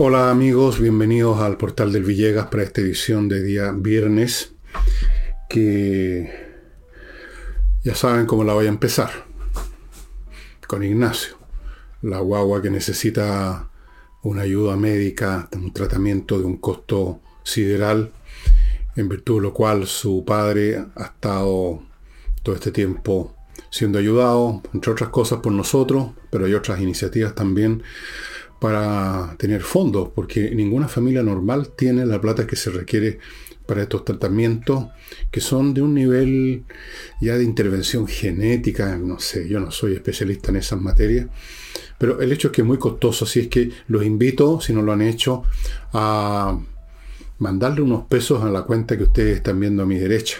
Hola amigos, bienvenidos al portal del Villegas para esta edición de día viernes que ya saben cómo la voy a empezar. Con Ignacio, la guagua que necesita una ayuda médica, un tratamiento de un costo sideral, en virtud de lo cual su padre ha estado todo este tiempo siendo ayudado, entre otras cosas, por nosotros, pero hay otras iniciativas también para tener fondos, porque ninguna familia normal tiene la plata que se requiere para estos tratamientos que son de un nivel ya de intervención genética, no sé, yo no soy especialista en esas materias, pero el hecho es que es muy costoso, así es que los invito, si no lo han hecho, a mandarle unos pesos a la cuenta que ustedes están viendo a mi derecha.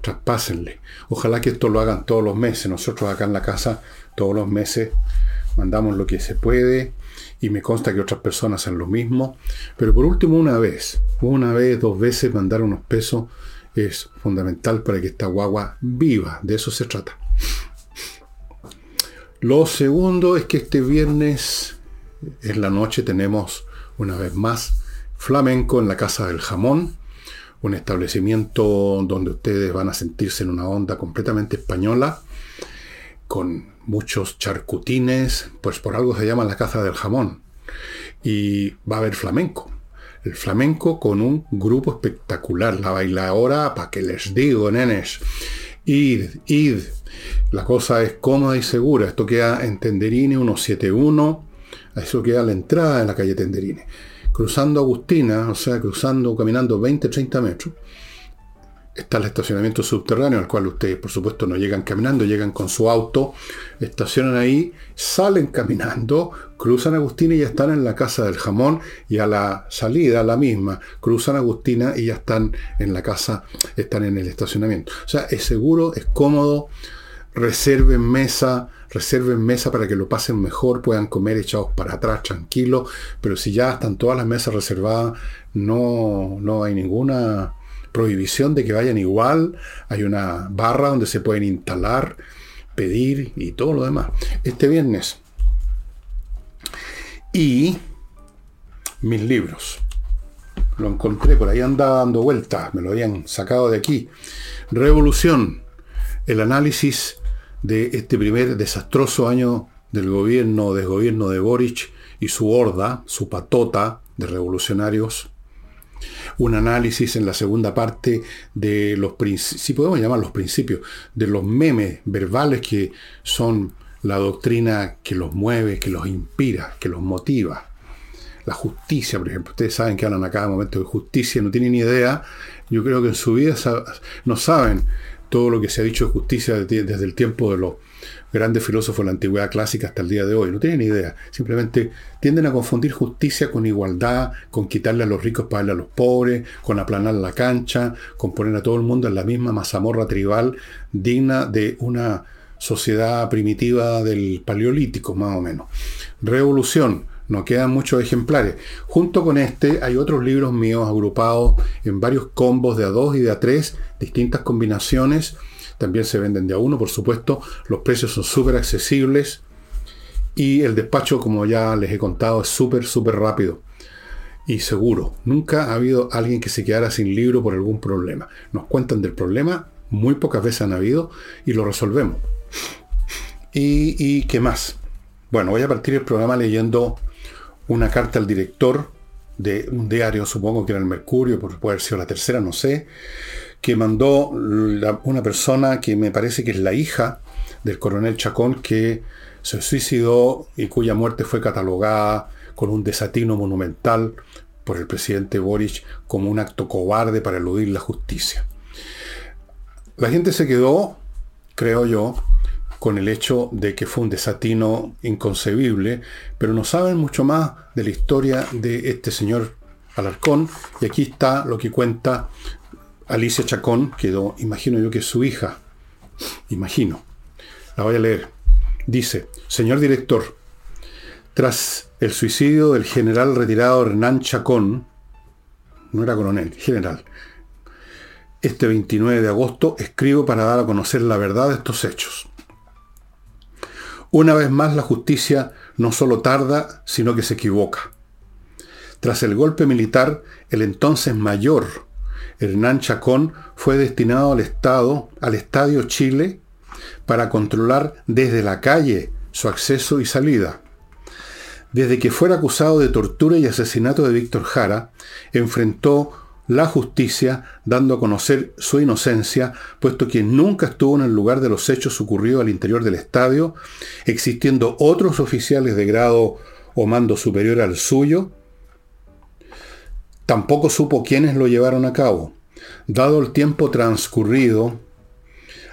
Traspásenle. Ojalá que esto lo hagan todos los meses. Nosotros acá en la casa, todos los meses, mandamos lo que se puede y me consta que otras personas hacen lo mismo. Pero por último, una vez, una vez, dos veces, mandar unos pesos es fundamental para que esta guagua viva. De eso se trata. Lo segundo es que este viernes en la noche tenemos una vez más flamenco en la Casa del Jamón, un establecimiento donde ustedes van a sentirse en una onda completamente española, con muchos charcutines, pues por algo se llama la Casa del Jamón. Y va a haber flamenco. El flamenco con un grupo espectacular. La bailadora, para que les digo, nenes. Id, id. La cosa es cómoda y segura. Esto queda en Tenderine 171. Eso queda la entrada de la calle Tenderine. Cruzando Agustina, o sea, cruzando, caminando 20, 30 metros está el estacionamiento subterráneo, al cual ustedes, por supuesto, no llegan caminando, llegan con su auto, estacionan ahí, salen caminando, cruzan Agustina y ya están en la casa del jamón, y a la salida, la misma, cruzan Agustina y ya están en la casa, están en el estacionamiento. O sea, es seguro, es cómodo, reserven mesa, reserven mesa para que lo pasen mejor, puedan comer echados para atrás, tranquilos, pero si ya están todas las mesas reservadas, no, no hay ninguna prohibición de que vayan igual, hay una barra donde se pueden instalar, pedir y todo lo demás. Este viernes. Y mis libros. Lo encontré, por ahí andaba dando vueltas, me lo habían sacado de aquí. Revolución, el análisis de este primer desastroso año del gobierno, desgobierno de Boric y su horda, su patota de revolucionarios un análisis en la segunda parte de los si podemos llamar los principios, de los memes verbales que son la doctrina que los mueve, que los inspira, que los motiva. La justicia, por ejemplo. Ustedes saben que hablan a cada momento de justicia, no tienen ni idea. Yo creo que en su vida no saben todo lo que se ha dicho de justicia desde el tiempo de los grandes filósofos de la antigüedad clásica hasta el día de hoy. No tienen idea. Simplemente tienden a confundir justicia con igualdad, con quitarle a los ricos para darle a los pobres, con aplanar la cancha, con poner a todo el mundo en la misma mazamorra tribal digna de una sociedad primitiva del paleolítico, más o menos. Revolución. No quedan muchos ejemplares. Junto con este hay otros libros míos agrupados en varios combos de a dos y de a tres, distintas combinaciones también se venden de a uno, por supuesto. Los precios son súper accesibles. Y el despacho, como ya les he contado, es súper, súper rápido y seguro. Nunca ha habido alguien que se quedara sin libro por algún problema. Nos cuentan del problema, muy pocas veces han habido, y lo resolvemos. ¿Y, y qué más? Bueno, voy a partir el programa leyendo una carta al director de un diario, supongo que era el Mercurio, por puede haber sido la tercera, no sé, que mandó una persona que me parece que es la hija del coronel Chacón, que se suicidó y cuya muerte fue catalogada con un desatino monumental por el presidente Boric como un acto cobarde para eludir la justicia. La gente se quedó, creo yo, con el hecho de que fue un desatino inconcebible, pero no saben mucho más de la historia de este señor Alarcón, y aquí está lo que cuenta Alicia Chacón, quedó, imagino yo que es su hija, imagino, la voy a leer. Dice, señor director, tras el suicidio del general retirado Hernán Chacón, no era coronel, general, este 29 de agosto escribo para dar a conocer la verdad de estos hechos. Una vez más la justicia no solo tarda, sino que se equivoca. Tras el golpe militar, el entonces mayor Hernán Chacón fue destinado al Estado, al Estadio Chile, para controlar desde la calle su acceso y salida. Desde que fuera acusado de tortura y asesinato de Víctor Jara, enfrentó la justicia dando a conocer su inocencia, puesto que nunca estuvo en el lugar de los hechos ocurridos al interior del estadio, existiendo otros oficiales de grado o mando superior al suyo, tampoco supo quiénes lo llevaron a cabo. Dado el tiempo transcurrido,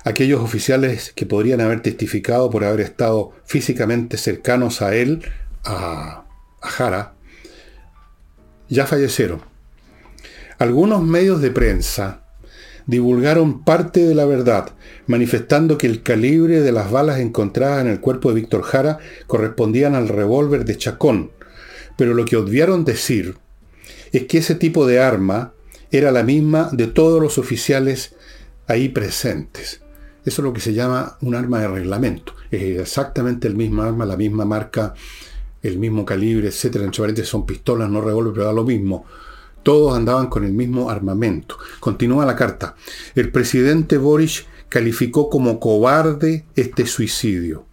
aquellos oficiales que podrían haber testificado por haber estado físicamente cercanos a él, a, Jara, ya fallecieron. Algunos medios de prensa divulgaron parte de la verdad, manifestando que el calibre de las balas encontradas en el cuerpo de Víctor Jara correspondían al revólver de Chacón, pero lo que obviaron decir es que ese tipo de arma era la misma de todos los oficiales ahí presentes. Eso es lo que se llama un arma de reglamento. Es exactamente el mismo arma, la misma marca, el mismo calibre, etcétera. Entre son pistolas, no revólver, pero da lo mismo. Todos andaban con el mismo armamento. Continúa la carta. El presidente Boris calificó como cobarde este suicidio.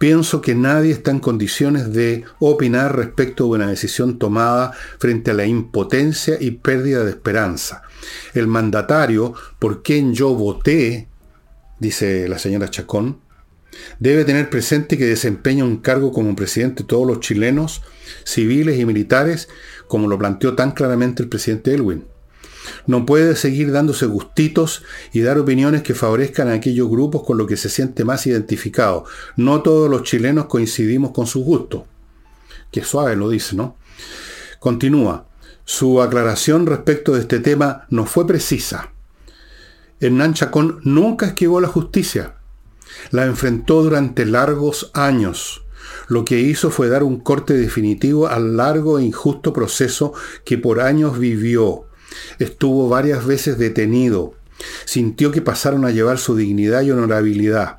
Pienso que nadie está en condiciones de opinar respecto de una decisión tomada frente a la impotencia y pérdida de esperanza. El mandatario por quien yo voté, dice la señora Chacón, debe tener presente que desempeña un cargo como presidente de todos los chilenos, civiles y militares, como lo planteó tan claramente el presidente Elwin. No puede seguir dándose gustitos y dar opiniones que favorezcan a aquellos grupos con los que se siente más identificado. No todos los chilenos coincidimos con sus gustos. Qué suave lo dice, ¿no? Continúa. Su aclaración respecto de este tema no fue precisa. Hernán Chacón nunca esquivó la justicia. La enfrentó durante largos años. Lo que hizo fue dar un corte definitivo al largo e injusto proceso que por años vivió Estuvo varias veces detenido. Sintió que pasaron a llevar su dignidad y honorabilidad.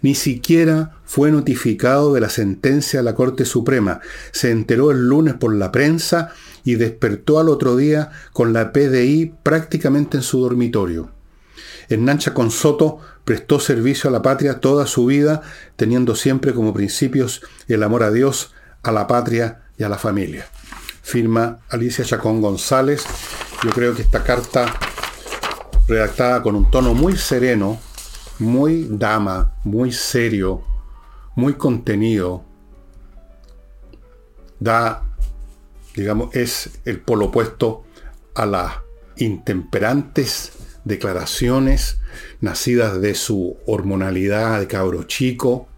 Ni siquiera fue notificado de la sentencia de la Corte Suprema. Se enteró el lunes por la prensa y despertó al otro día con la PDI prácticamente en su dormitorio. Hernán Chacón Soto prestó servicio a la patria toda su vida, teniendo siempre como principios el amor a Dios, a la patria y a la familia. Firma Alicia Chacón González yo creo que esta carta, redactada con un tono muy sereno, muy dama, muy serio, muy contenido, da, digamos, es el polo opuesto a las intemperantes declaraciones nacidas de su hormonalidad de cabro chico,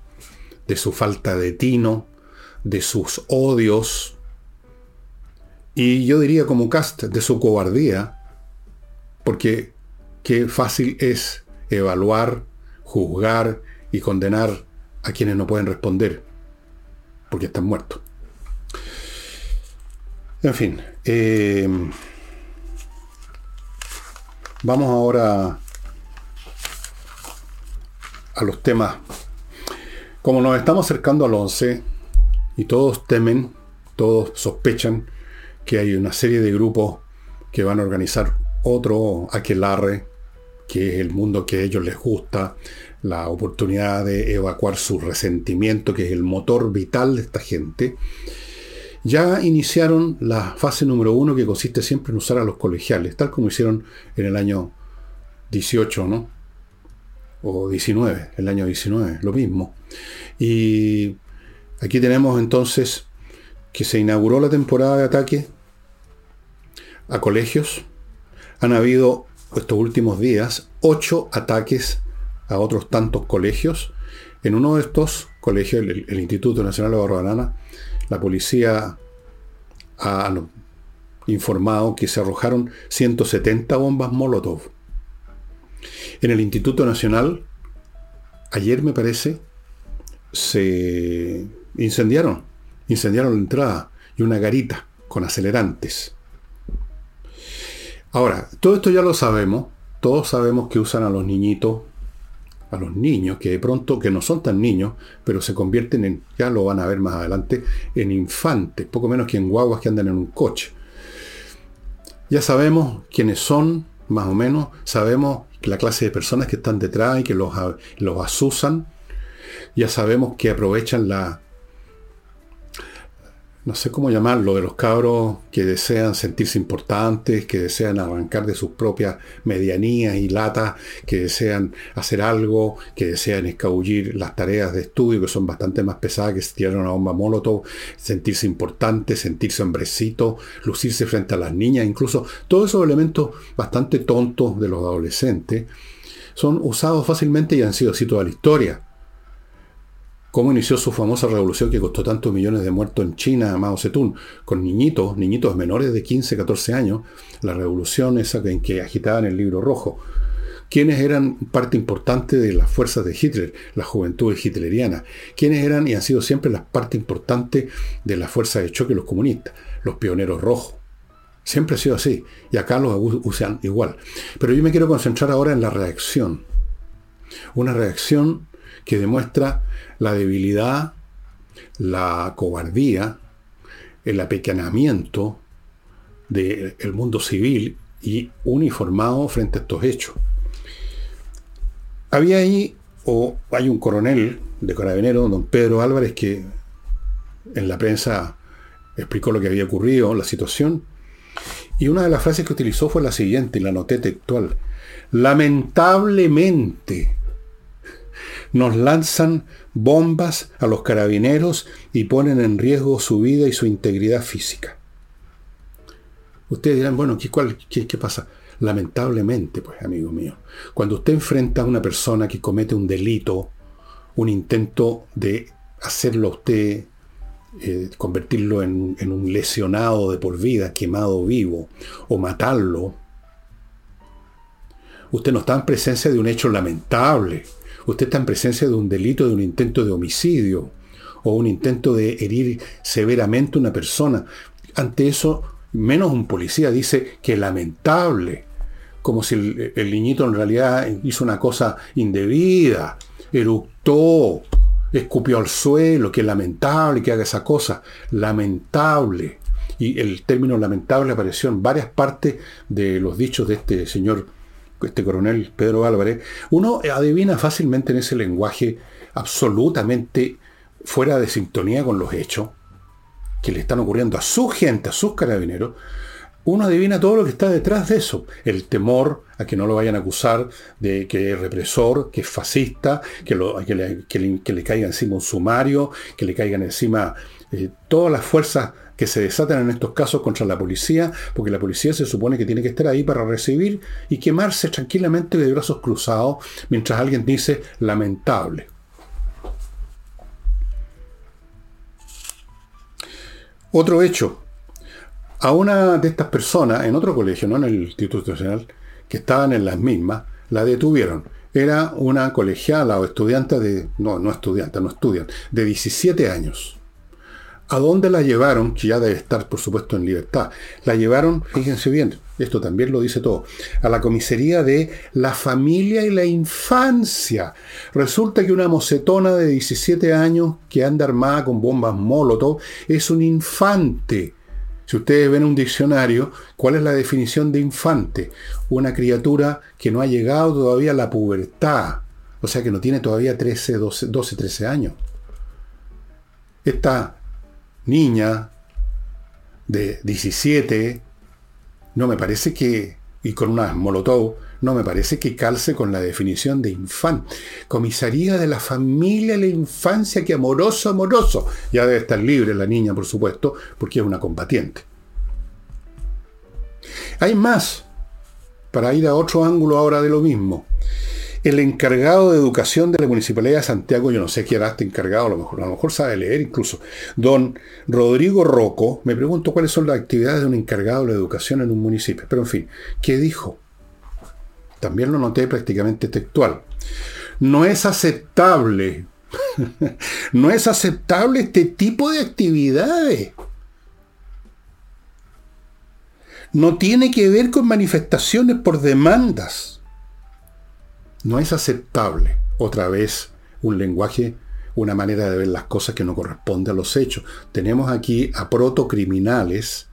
de su falta de tino, de sus odios, y yo diría como cast de su cobardía, porque qué fácil es evaluar, juzgar y condenar a quienes no pueden responder, porque están muertos. En fin, eh, vamos ahora a los temas. Como nos estamos acercando al 11 y todos temen, todos sospechan que hay una serie de grupos que van a organizar otro aquelarre, que es el mundo que a ellos les gusta, la oportunidad de evacuar su resentimiento, que es el motor vital de esta gente. Ya iniciaron la fase número uno que consiste siempre en usar a los colegiales, tal como hicieron en el año 18, ¿no? O 19, el año 19, lo mismo. Y aquí tenemos entonces que se inauguró la temporada de ataque a colegios. Han habido estos últimos días ocho ataques a otros tantos colegios. En uno de estos colegios, el, Instituto Nacional de Barbanana, la policía ha informado que se arrojaron 170 bombas Molotov. En el Instituto Nacional, ayer me parece, se incendiaron, incendiaron la entrada y una garita con acelerantes. Ahora, todo esto ya lo sabemos. Todos sabemos que usan a los niñitos, a los niños, que de pronto, que no son tan niños, pero se convierten en, ya lo van a ver más adelante, en infantes, poco menos que en guaguas que andan en un coche. Ya sabemos quiénes son, más o menos, sabemos la clase de personas que están detrás y que los, los asusan, ya sabemos que aprovechan la, no sé cómo llamarlo, de los cabros que desean sentirse importantes, que desean arrancar de sus propias medianías y latas, que desean hacer algo, que desean escabullir las tareas de estudio, que son bastante más pesadas que tirar una bomba molotov, sentirse importante, sentirse hombrecito, lucirse frente a las niñas, incluso todos esos elementos bastante tontos de los adolescentes, son usados fácilmente y han sido así toda la historia cómo inició su famosa revolución que costó tantos millones de muertos en China, Mao Zedong, con niñitos, niñitos menores de 15, 14 años, la revolución esa en que agitaban el libro rojo. ¿Quiénes eran parte importante de las fuerzas de Hitler, la juventud hitleriana? ¿Quiénes eran y han sido siempre las parte importante de la fuerza de choque los comunistas? Los pioneros rojos. Siempre ha sido así. Y acá los usan igual. Pero yo me quiero concentrar ahora en la reacción. Una reacción que demuestra la debilidad, la cobardía, el apequeñamiento del mundo civil y uniformado frente a estos hechos. Había ahí, o hay un coronel de carabinero, don Pedro Álvarez, que en la prensa explicó lo que había ocurrido, la situación, y una de las frases que utilizó fue la siguiente, y la noté textual. Lamentablemente, nos lanzan bombas a los carabineros y ponen en riesgo su vida y su integridad física. Ustedes dirán, bueno, ¿qué, pasa? Lamentablemente, pues, amigo mío, cuando usted enfrenta a una persona que comete un delito, un intento de hacerlo a usted, eh, convertirlo en un lesionado de por vida, quemado vivo, o matarlo, usted no está en presencia de un hecho lamentable, usted está en presencia de un delito, de un intento de homicidio o un intento de herir severamente a una persona. Ante eso, menos un policía dice que lamentable, como si el, niñito en realidad hizo una cosa indebida, eructó, escupió al suelo, que lamentable que haga esa cosa, lamentable. Y el término lamentable apareció en varias partes de los dichos de este señor este coronel Pedro Álvarez, uno adivina fácilmente en ese lenguaje absolutamente fuera de sintonía con los hechos que le están ocurriendo a su gente, a sus carabineros, uno adivina todo lo que está detrás de eso. El temor a que no lo vayan a acusar de que es represor, que es fascista, que, le, caiga encima un sumario, que le caigan encima eh, todas las fuerzas que se desatan en estos casos contra la policía, porque la policía se supone que tiene que estar ahí para recibir y quemarse tranquilamente de brazos cruzados mientras alguien dice lamentable. Otro hecho. A una de estas personas, en otro colegio, no en el Instituto Nacional, que estaban en las mismas, la detuvieron. Era una colegiala o estudiante de, no, no estudiante, no estudian, de 17 años. ¿A dónde la llevaron? Que ya debe estar, por supuesto, en libertad. La llevaron, fíjense bien, esto también lo dice todo, a la comisaría de la familia y la infancia. Resulta que una mocetona de 17 años que anda armada con bombas molotov es un infante. Si ustedes ven un diccionario, ¿cuál es la definición de infante? Una criatura que no ha llegado todavía a la pubertad. O sea que no tiene todavía 13, 12, 12 13 años. Esta niña de 17, no me parece que, y con una molotov, no me parece que calce con la definición de infante. Comisaría de la familia, la infancia, que amoroso, amoroso. Ya debe estar libre la niña, por supuesto, porque es una combatiente. Hay más, para ir a otro ángulo ahora de lo mismo el encargado de educación de la Municipalidad de Santiago, yo no sé quién era este encargado, a lo mejor, a lo mejor sabe leer incluso, don Rodrigo Rocco, me pregunto cuáles son las actividades de un encargado de educación en un municipio. Pero en fin, ¿qué dijo? También lo noté prácticamente textual. No es aceptable, no es aceptable este tipo de actividades. No tiene que ver con manifestaciones por demandas no es aceptable. otra vez un lenguaje, una manera de ver las cosas que no corresponde a los hechos. Tenemos aquí a protocriminales,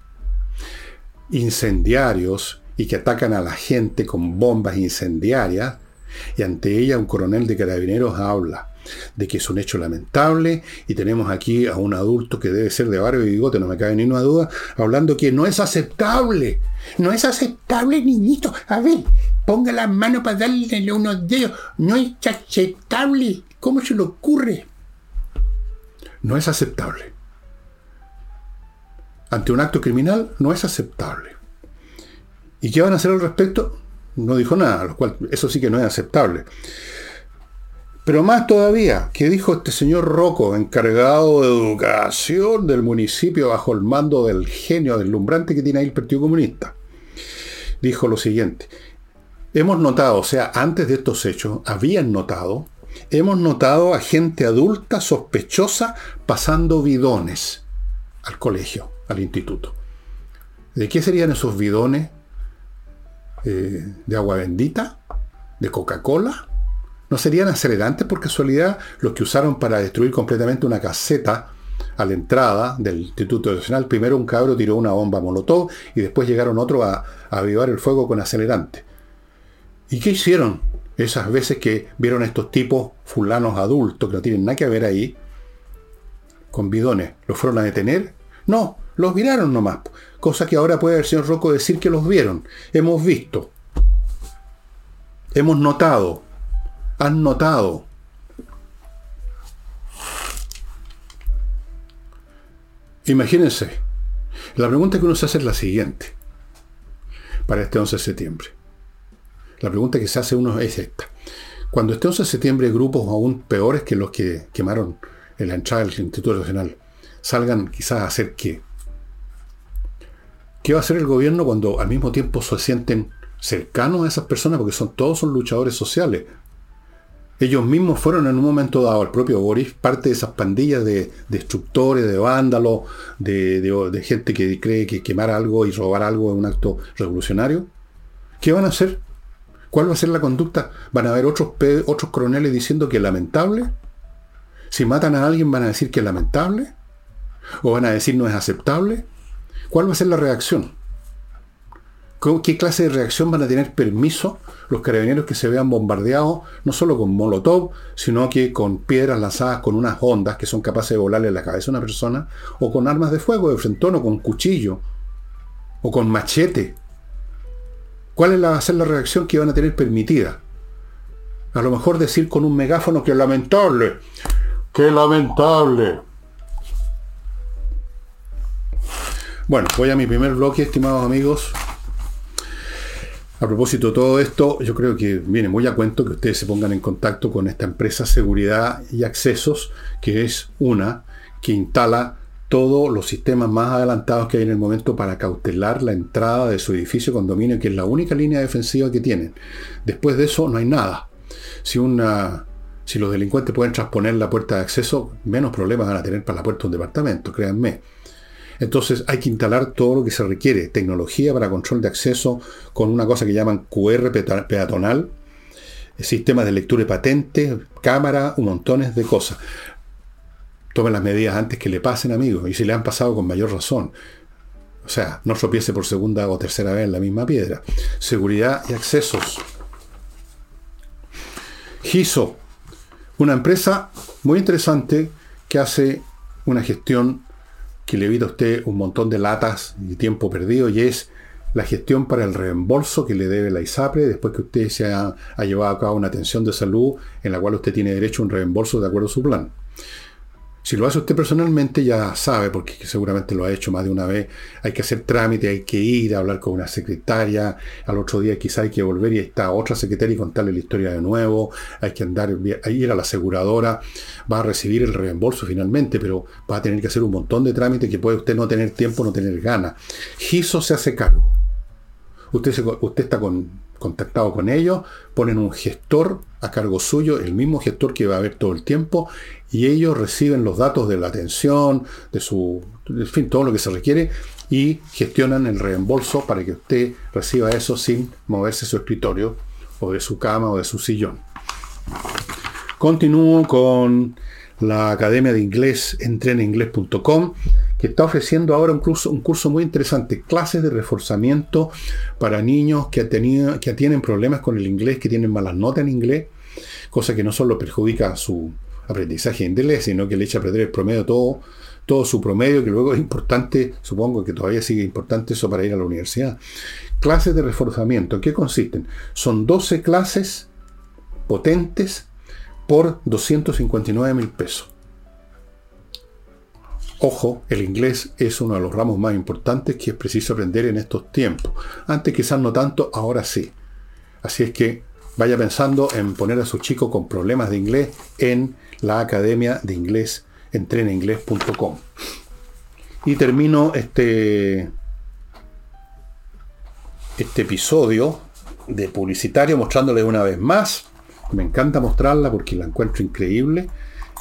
incendiarios y que atacan a la gente con bombas incendiarias, y ante ella un coronel de carabineros habla de que es un hecho lamentable y tenemos aquí a un adulto que debe ser de barrio y bigote, no me cabe ni una duda, hablando que no es aceptable, no es aceptable, niñito, a ver, ponga la mano para darle unos dedos, no es aceptable, ¿cómo se le ocurre? No es aceptable. Ante un acto criminal no es aceptable. ¿Y qué van a hacer al respecto? No dijo nada, lo cual eso sí que no es aceptable. Pero más todavía, ¿qué dijo este señor Rocco, encargado de educación del municipio bajo el mando del genio deslumbrante que tiene ahí el Partido Comunista? Dijo lo siguiente, hemos notado, o sea, antes de estos hechos, habían notado, hemos notado a gente adulta sospechosa pasando bidones al colegio, al instituto. ¿De qué serían esos bidones? Eh, ¿De agua bendita? ¿De Coca-Cola? ¿No serían acelerantes por casualidad los que usaron para destruir completamente una caseta a la entrada del Instituto Nacional? Primero un cabro tiró una bomba molotov y después llegaron otros a, avivar el fuego con acelerante. ¿Y qué hicieron esas veces que vieron estos tipos fulanos adultos que no tienen nada que ver ahí con bidones? ¿Los fueron a detener? No, los miraron nomás. Cosa que ahora puede el señor Rocco decir que los vieron. Hemos visto. Hemos notado han notado. Imagínense, la pregunta que uno se hace es la siguiente, para este 11 de septiembre. La pregunta que se hace uno es esta. Cuando este 11 de septiembre grupos aún peores que los que quemaron en la entrada del Instituto Nacional salgan quizás a hacer qué? ¿Qué va a hacer el gobierno cuando al mismo tiempo se sienten cercanos a esas personas? Porque son todos son luchadores sociales, ellos mismos fueron en un momento dado, el propio Boris, parte de esas pandillas de destructores, de vándalos, de, gente que cree que quemar algo y robar algo es un acto revolucionario. ¿Qué van a hacer? ¿Cuál va a ser la conducta? ¿Van a haber otros, otros coroneles diciendo que es lamentable? Si matan a alguien van a decir que es lamentable? ¿O van a decir no es aceptable? ¿Cuál va a ser la reacción? ¿Qué clase de reacción van a tener permiso los carabineros que se vean bombardeados, no solo con molotov, sino que con piedras lanzadas con unas ondas que son capaces de volarle la cabeza a una persona, o con armas de fuego de frentón, o con cuchillo, o con machete? ¿Cuál va a ser la reacción que van a tener permitida? A lo mejor decir con un megáfono que lamentable, que lamentable. Bueno, voy a mi primer bloque, estimados amigos. A propósito de todo esto, yo creo que viene muy a cuento que ustedes se pongan en contacto con esta empresa Seguridad y Accesos, que es una que instala todos los sistemas más adelantados que hay en el momento para cautelar la entrada de su edificio condominio, que es la única línea defensiva que tienen. Después de eso no hay nada. Si, una, si los delincuentes pueden transponer la puerta de acceso, menos problemas van a tener para la puerta de un departamento, créanme. Entonces hay que instalar todo lo que se requiere, tecnología para control de acceso con una cosa que llaman QR peatonal, sistemas de lectura de patentes, cámara, un montones de cosas. Tomen las medidas antes que le pasen, amigos, y si le han pasado con mayor razón. O sea, no tropiece por segunda o tercera vez en la misma piedra. Seguridad y accesos. GISO, una empresa muy interesante que hace una gestión que le evita a usted un montón de latas y tiempo perdido y es la gestión para el reembolso que le debe la ISAPRE después que usted se ha, ha llevado a cabo una atención de salud en la cual usted tiene derecho a un reembolso de acuerdo a su plan. Si lo hace usted personalmente, ya sabe, porque seguramente lo ha hecho más de una vez, hay que hacer trámite, hay que ir a hablar con una secretaria, al otro día quizá hay que volver y está otra secretaria y contarle la historia de nuevo, hay que andar, ir a la aseguradora, va a recibir el reembolso finalmente, pero va a tener que hacer un montón de trámites que puede usted no tener tiempo, no tener ganas. GISO se hace cargo. Usted, usted está con, contactado con ellos, ponen un gestor a cargo suyo, el mismo gestor que va a ver todo el tiempo, y ellos reciben los datos de la atención, de su, en fin, todo lo que se requiere, y gestionan el reembolso para que usted reciba eso sin moverse su escritorio, o de su cama, o de su sillón. Continúo con la Academia de Inglés, entreninglés.com, que está ofreciendo ahora un curso, un curso muy interesante, clases de reforzamiento para niños que, que tienen problemas con el inglés, que tienen malas notas en inglés, cosa que no solo perjudica su aprendizaje en inglés, sino que le echa a perder el promedio todo, todo su promedio, que luego es importante, supongo que todavía sigue importante eso para ir a la universidad. Clases de reforzamiento, ¿en qué consisten? Son 12 clases potentes por 259 mil pesos. Ojo, el inglés es uno de los ramos más importantes que es preciso aprender en estos tiempos. Antes quizás no tanto, ahora sí. Así es que vaya pensando en poner a su chico con problemas de inglés en la Academia de Inglés, entrenainglés.com. Y termino este, este episodio de publicitario mostrándoles una vez más me encanta mostrarla porque la encuentro increíble.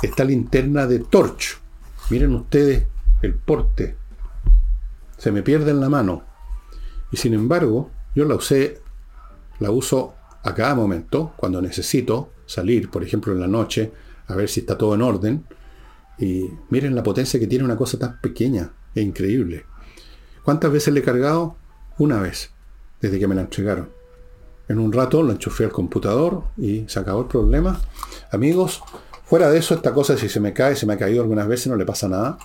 Esta linterna de Torch. Miren ustedes el porte. Se me pierde en la mano. Y sin embargo, yo la usé, la uso a cada momento, cuando necesito salir, por ejemplo en la noche, a ver si está todo en orden. Y miren la potencia que tiene una cosa tan pequeña. Es increíble. ¿Cuántas veces le he cargado? Una vez, desde que me la entregaron. En un rato lo enchufé al computador y se acabó el problema. Amigos, fuera de eso, esta cosa si se me cae, se me ha caído algunas veces, no le pasa nada.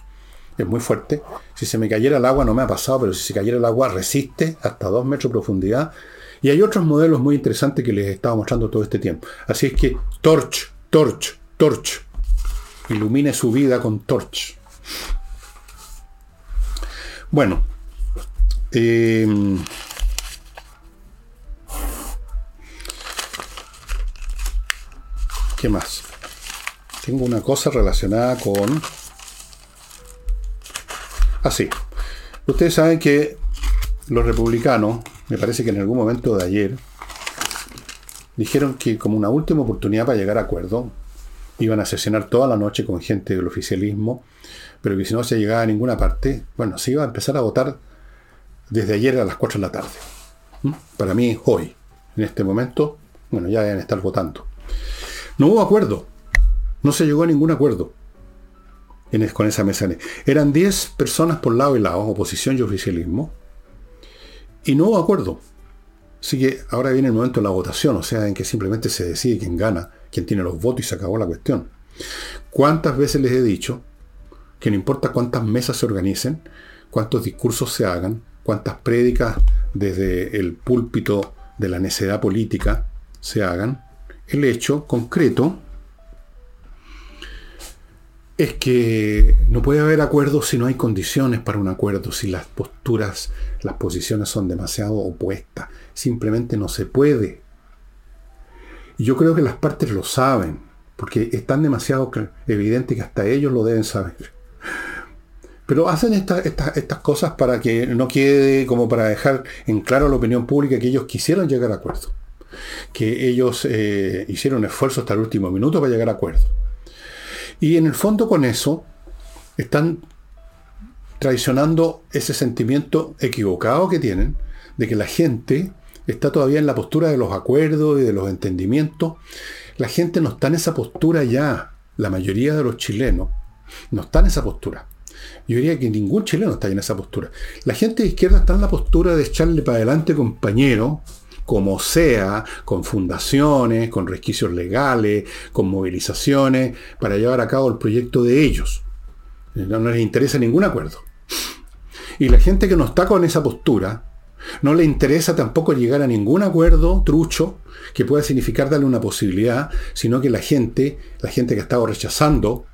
Es muy fuerte. Si se me cayera el agua, no me ha pasado, pero si se cayera el agua, resiste hasta 2 metros de profundidad. Y hay otros modelos muy interesantes que les he estado mostrando todo este tiempo. Así es que Torch, Torch, Torch. Ilumine su vida con Torch. Bueno. Eh, ¿Qué más? Tengo una cosa relacionada con... Así. Ah, Ustedes saben que los republicanos, me parece que en algún momento de ayer, dijeron que como una última oportunidad para llegar a acuerdo, iban a sesionar toda la noche con gente del oficialismo, pero que si no se llegaba a ninguna parte, bueno, se iba a empezar a votar desde ayer a las 4 de la tarde. Para mí, hoy, en este momento, bueno, ya deben estar votando. No hubo acuerdo. No se llegó a ningún acuerdo con esa mesa. Eran 10 personas por lado y lado, oposición y oficialismo, y no hubo acuerdo. Así que ahora viene el momento de la votación, o sea, en que simplemente se decide quién gana, quién tiene los votos y se acabó la cuestión. ¿Cuántas veces les he dicho que no importa cuántas mesas se organicen, cuántos discursos se hagan, cuántas prédicas desde el púlpito de la necedad política se hagan, el hecho concreto es que no puede haber acuerdo si no hay condiciones para un acuerdo, si las posturas, las posiciones son demasiado opuestas. Simplemente no se puede. Y yo creo que las partes lo saben, porque es tan demasiado evidente que hasta ellos lo deben saber. Pero hacen estas cosas para que no quede como para dejar en claro a la opinión pública que ellos quisieron llegar a acuerdo que ellos eh, hicieron esfuerzo hasta el último minuto para llegar a acuerdo. Y en el fondo con eso están traicionando ese sentimiento equivocado que tienen de que la gente está todavía en la postura de los acuerdos y de los entendimientos. La gente no está en esa postura ya. La mayoría de los chilenos no está en esa postura. Yo diría que ningún chileno está en esa postura. La gente de izquierda está en la postura de echarle para adelante compañero como sea, con fundaciones, con resquicios legales, con movilizaciones, para llevar a cabo el proyecto de ellos. No, les interesa ningún acuerdo. Y la gente que no está con esa postura, no le interesa tampoco llegar a ningún acuerdo trucho que pueda significar darle una posibilidad, sino que la gente, la gente que ha estado rechazando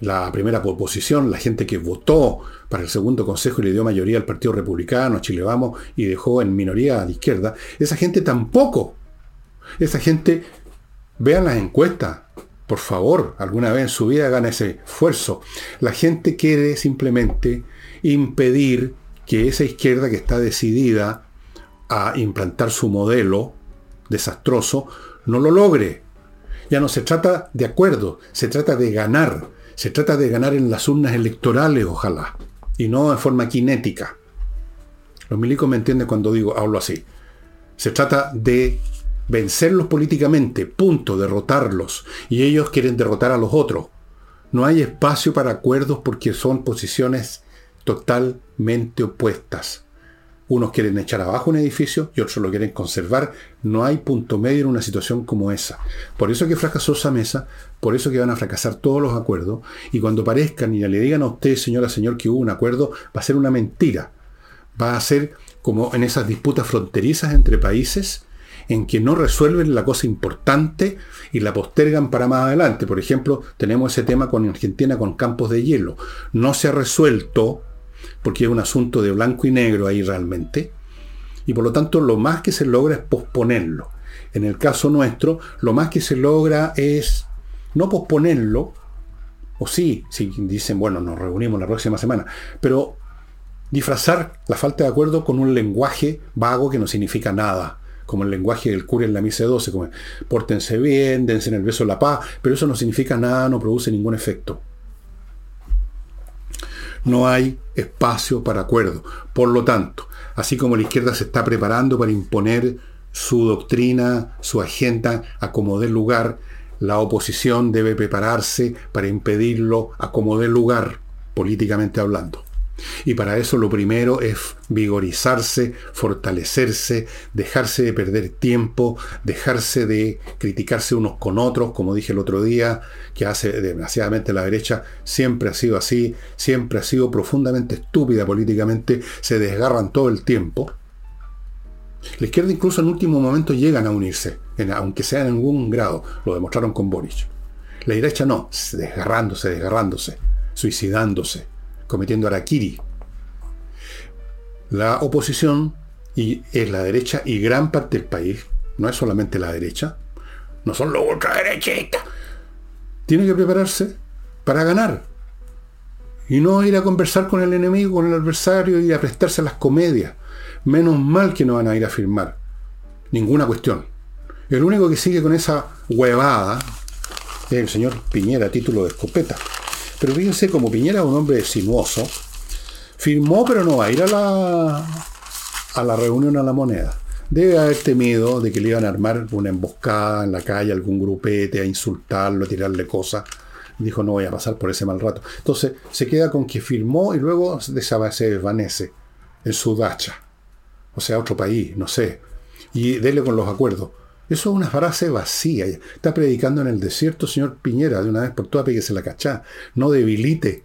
la primera proposición, la gente que votó para el segundo consejo y le dio mayoría al Partido Republicano, Chile Vamos, y dejó en minoría a la izquierda, esa gente tampoco. Esa gente, vean las encuestas, por favor, alguna vez en su vida hagan ese esfuerzo. La gente quiere simplemente impedir que esa izquierda que está decidida a implantar su modelo desastroso, no lo logre. Ya no se trata de acuerdo, se trata de ganar se trata de ganar en las urnas electorales, ojalá, y no de forma cinética. Los milicos me entienden cuando digo, hablo así. Se trata de vencerlos políticamente, punto, derrotarlos. Y ellos quieren derrotar a los otros. No hay espacio para acuerdos porque son posiciones totalmente opuestas. Unos quieren echar abajo un edificio y otros lo quieren conservar. No hay punto medio en una situación como esa. Por eso que fracasó esa mesa, por eso que van a fracasar todos los acuerdos. Y cuando parezcan y le digan a usted, señora, señor, que hubo un acuerdo, va a ser una mentira. Va a ser como en esas disputas fronterizas entre países en que no resuelven la cosa importante y la postergan para más adelante. Por ejemplo, tenemos ese tema con Argentina con campos de hielo. No se ha resuelto porque es un asunto de blanco y negro ahí realmente. Y por lo tanto lo más que se logra es posponerlo. En el caso nuestro, lo más que se logra es no posponerlo, o sí, si dicen, bueno, nos reunimos la próxima semana, pero disfrazar la falta de acuerdo con un lenguaje vago que no significa nada como el lenguaje del cura en la misa 12, como pórtense bien, dense en el beso la paz, pero eso no significa nada, no produce ningún efecto. No hay espacio para acuerdo. Por lo tanto, así como la izquierda se está preparando para imponer su doctrina, su agenda a como dé lugar, la oposición debe prepararse para impedirlo a como dé lugar, políticamente hablando. Y para eso lo primero es vigorizarse, fortalecerse, dejarse de perder tiempo, dejarse de criticarse unos con otros, como dije el otro día, que hace demasiadamente la derecha, siempre ha sido así, siempre ha sido profundamente estúpida políticamente, se desgarran todo el tiempo. La izquierda incluso en último momento llegan a unirse, aunque sea en algún grado, lo demostraron con Boric. La derecha no, desgarrándose, desgarrándose, suicidándose cometiendo araquiri. La oposición y es la derecha y gran parte del país, no es solamente la derecha, no son los ultraderechistas. Tiene que prepararse para ganar. Y no ir a conversar con el enemigo, con el adversario y a prestarse a las comedias. Menos mal que no van a ir a firmar. Ninguna cuestión. El único que sigue con esa huevada es el señor Piñera, título de escopeta. Pero fíjense, como Piñera es un hombre sinuoso, firmó pero no va a ir a la, a la reunión a la moneda. Debe haber temido de que le iban a armar una emboscada en la calle, algún grupete, a insultarlo, a tirarle cosas. Dijo, no voy a pasar por ese mal rato. Entonces se queda con que firmó y luego se desvanece en su dacha. O sea, otro país, no sé. Y dele con los acuerdos. Eso es una frase vacía. Está predicando en el desierto, señor Piñera, de una vez por todas, se la cachá. No debilite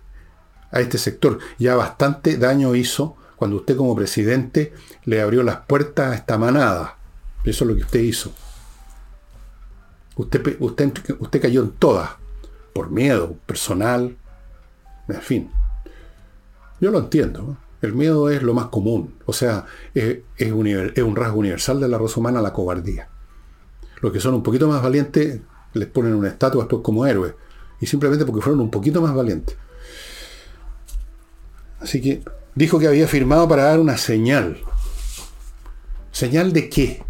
a este sector. Ya bastante daño hizo cuando usted como presidente le abrió las puertas a esta manada. Eso es lo que usted hizo. Usted, usted, usted cayó en todas, por miedo personal, en fin. Yo lo entiendo. El miedo es lo más común. O sea, es, es un rasgo universal de la raza humana la cobardía. Los que son un poquito más valientes les ponen una estatua después como héroes. Y simplemente porque fueron un poquito más valientes. Así que dijo que había firmado para dar una señal. ¿Señal de qué?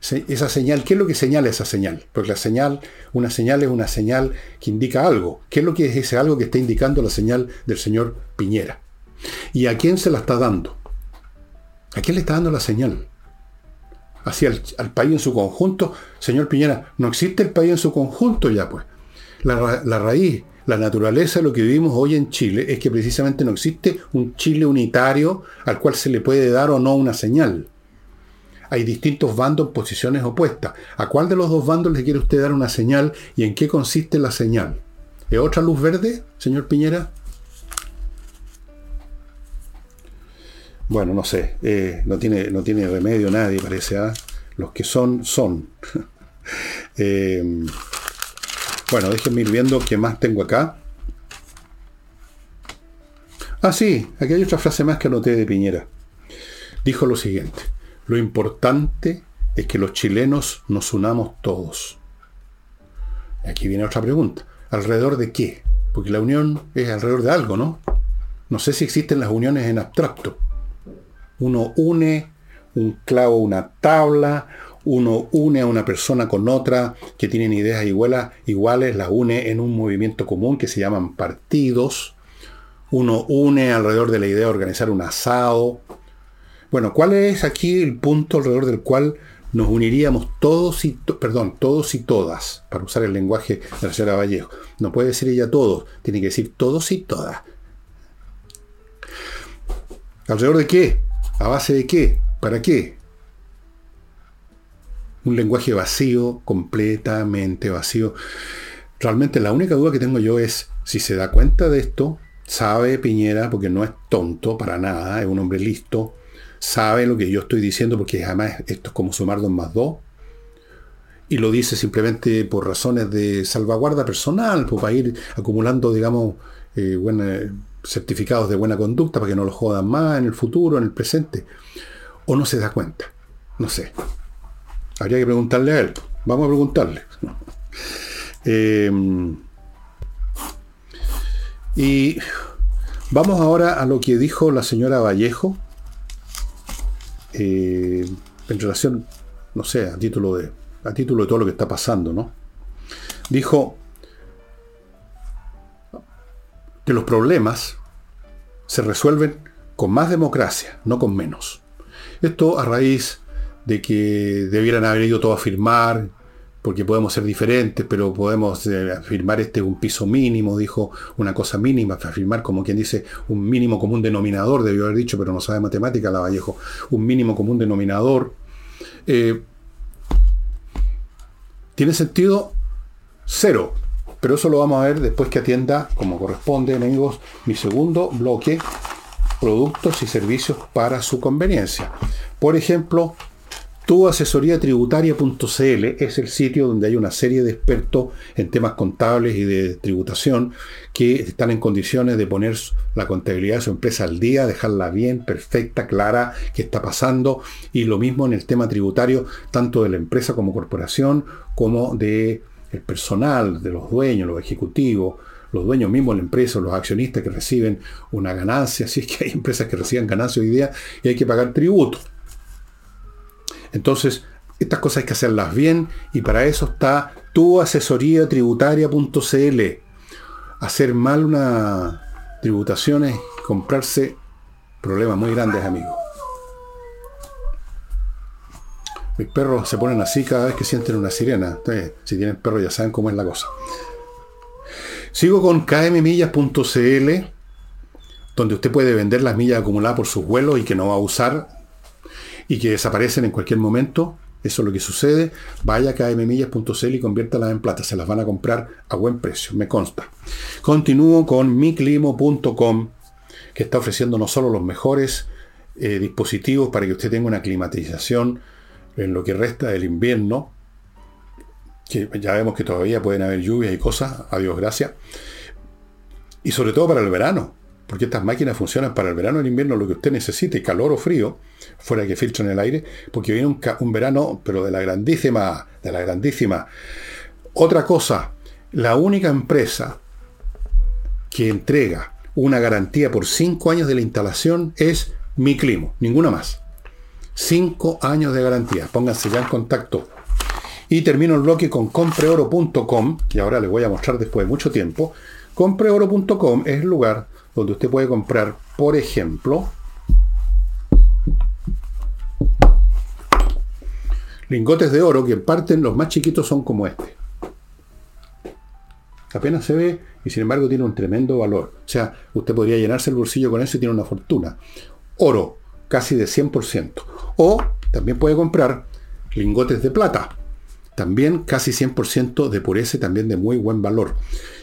esa señal, ¿qué es lo que señala esa señal? Porque la señal, una señal es una señal que indica algo. ¿Qué es lo que es ese algo que está indicando la señal del señor Piñera? ¿Y a quién se la está dando? ¿A quién le está dando la señal? Hacia el, país en su conjunto. Señor Piñera, no existe el país en su conjunto ya, pues. La, la, raíz, la naturaleza de lo que vivimos hoy en Chile es que precisamente no existe un Chile unitario al cual se le puede dar o no una señal. Hay distintos bandos en posiciones opuestas. ¿A cuál de los dos bandos le quiere usted dar una señal y en qué consiste la señal? ¿Es otra luz verde, señor Piñera? Bueno, no sé, eh, no, tiene, no tiene remedio nadie, parece. ¿ah? Los que son, son. Eh, bueno, déjenme ir viendo qué más tengo acá. Ah, sí, aquí hay otra frase más que anoté de Piñera. Dijo lo siguiente, lo importante es que los chilenos nos unamos todos. Aquí viene otra pregunta. ¿Alrededor de qué? Porque la unión es alrededor de algo, ¿no? No sé si existen las uniones en abstracto uno une un clavo una tabla, uno une a una persona con otra que tienen ideas iguales, iguales, las une en un movimiento común que se llaman partidos. Uno une alrededor de la idea de organizar un asado. Bueno, ¿cuál es aquí el punto alrededor del cual nos uniríamos todos y, perdón, todos y todas, para usar el lenguaje de la señora Vallejo. No puede decir ella todos, tiene que decir todos y todas. ¿Alrededor de qué? ¿A base de qué? ¿Para qué? Un lenguaje vacío, completamente vacío. Realmente la única duda que tengo yo es si se da cuenta de esto, sabe Piñera, porque no es tonto para nada, es un hombre listo, sabe lo que yo estoy diciendo, porque además esto es como sumar dos más dos, y lo dice simplemente por razones de salvaguarda personal, pues, para ir acumulando, digamos, eh, certificados de buena conducta para que no lo jodan más en el futuro, en el presente. O no se da cuenta. No sé. Habría que preguntarle a él. Vamos a preguntarle. Eh, y vamos ahora a lo que dijo la señora Vallejo eh, en relación, no sé, a título, de, a título de todo lo que está pasando, ¿no? Dijo que los problemas se resuelven con más democracia, no con menos. Esto a raíz de que debieran haber ido todos a firmar, porque podemos ser diferentes, pero podemos eh, afirmar este un piso mínimo, dijo una cosa mínima, afirmar como quien dice un mínimo común denominador, debió haber dicho, pero no sabe matemática la Vallejo, un mínimo común denominador. Eh, tiene sentido cero, pero eso lo vamos a ver después que atienda, como corresponde, amigos, mi segundo bloque, productos y servicios para su conveniencia. Por ejemplo, tuasesoriatributaria.cl es el sitio donde hay una serie de expertos en temas contables y de tributación que están en condiciones de poner la contabilidad de su empresa al día, dejarla bien, perfecta, clara, qué está pasando. Y lo mismo en el tema tributario, tanto de la empresa como corporación, como de el personal, de los dueños, los ejecutivos, los dueños mismos de la empresa, los accionistas que reciben una ganancia, si es que hay empresas que reciben ganancia hoy día y hay que pagar tributo. Entonces, estas cosas hay que hacerlas bien y para eso está tu asesoría tributaria.cl. Hacer mal una tributación es comprarse problemas muy grandes, amigos. Mis perros se ponen así cada vez que sienten una sirena. si tienen perros ya saben cómo es la cosa. Sigo con kmmillas.cl, donde usted puede vender las millas acumuladas por sus vuelos y que no va a usar y que desaparecen en cualquier momento. Eso es lo que sucede. Vaya a kmmillas.cl y conviértalas en plata. Se las van a comprar a buen precio, me consta. Continúo con miclimo.com, que está ofreciendo no solo los mejores eh, dispositivos para que usted tenga una climatización en lo que resta del invierno, que ya vemos que todavía pueden haber lluvias y cosas, adiós gracias, y sobre todo para el verano porque estas máquinas funcionan para el verano el invierno, lo que usted necesite, calor o frío, fuera que filtren el aire, porque viene un, verano, pero de la grandísima, de la grandísima. Otra cosa, la única empresa que entrega una garantía por cinco años de la instalación es Mi Climo, ninguna más. Cinco años de garantía. Pónganse ya en contacto. Y termino el bloque con compreoro.com, y ahora les voy a mostrar después de mucho tiempo. Compreoro.com es el lugar donde usted puede comprar, por ejemplo, lingotes de oro que en parte los más chiquitos son como este. Apenas se ve y sin embargo tiene un tremendo valor. O sea, usted podría llenarse el bolsillo con eso y tiene una fortuna. Oro, casi de 100%. O también puede comprar lingotes de plata. También casi 100% de pureza y también de muy buen valor.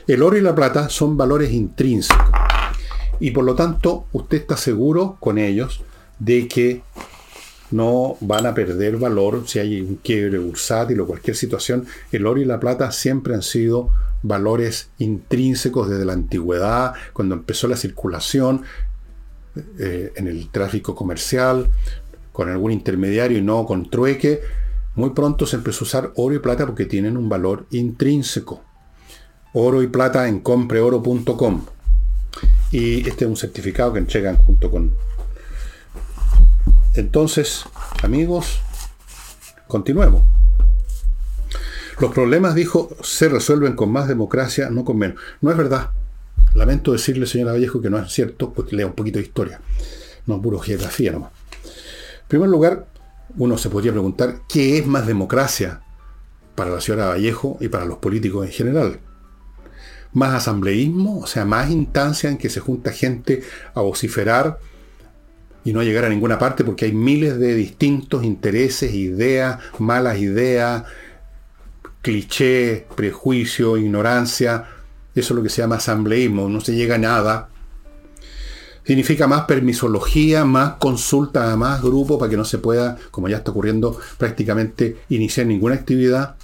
El oro y la plata son valores intrínsecos. Y por lo tanto, usted está seguro con ellos de que no van a perder valor si hay un quiebre bursátil o cualquier situación. El oro y la plata siempre han sido valores intrínsecos desde la antigüedad, cuando empezó la circulación eh, en el tráfico comercial, con algún intermediario y no con trueque. Muy pronto se empezó a usar oro y plata porque tienen un valor intrínseco. Oro y plata en compreoro.com. Y este es un certificado que entregan junto con... Entonces, amigos, continuemos. Los problemas, dijo, se resuelven con más democracia, no con menos. No es verdad. Lamento decirle, señora Vallejo, que no es cierto, porque lea un poquito de historia. No puro geografía nomás. En primer lugar, uno se podría preguntar, ¿qué es más democracia para la señora Vallejo y para los políticos en general? ¿Más asambleísmo? O sea, más instancia en que se junta gente a vociferar y no llegar a ninguna parte porque hay miles de distintos intereses, ideas, malas ideas, cliché, prejuicio, ignorancia. Eso es lo que se llama asambleísmo. No se llega a nada. Significa más permisología, más consulta a más grupos para que no se pueda, como ya está ocurriendo, prácticamente iniciar ninguna actividad,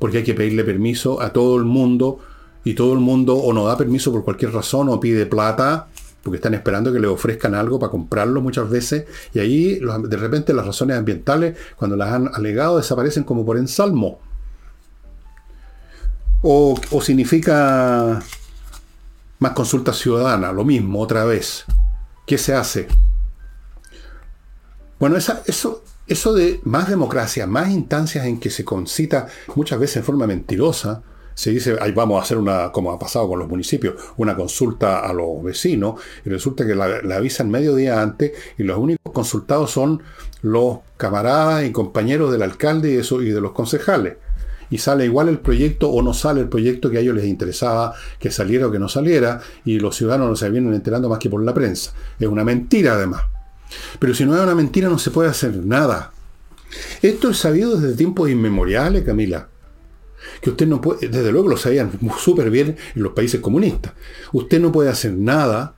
porque hay que pedirle permiso a todo el mundo y todo el mundo o no da permiso por cualquier razón o pide plata porque están esperando que le ofrezcan algo para comprarlo muchas veces, y ahí de repente las razones ambientales, cuando las han alegado, desaparecen como por ensalmo. O, o significa más consulta ciudadana, lo mismo, otra vez. ¿Qué se hace? Bueno, eso, eso de más democracia, más instancias en que se concita muchas veces en forma mentirosa, se dice, ahí vamos a hacer una, como ha pasado con los municipios, una consulta a los vecinos, y resulta que la, avisan medio día antes, y los únicos consultados son los camaradas y compañeros del alcalde y de los concejales. Y sale igual el proyecto o no sale el proyecto que a ellos les interesaba que saliera o que no saliera, y los ciudadanos no se vienen enterando más que por la prensa. Es una mentira además. Pero si no es una mentira no se puede hacer nada. Esto es sabido desde tiempos inmemoriales, Camila que usted no puede, desde luego lo sabían súper bien en los países comunistas, usted no puede hacer nada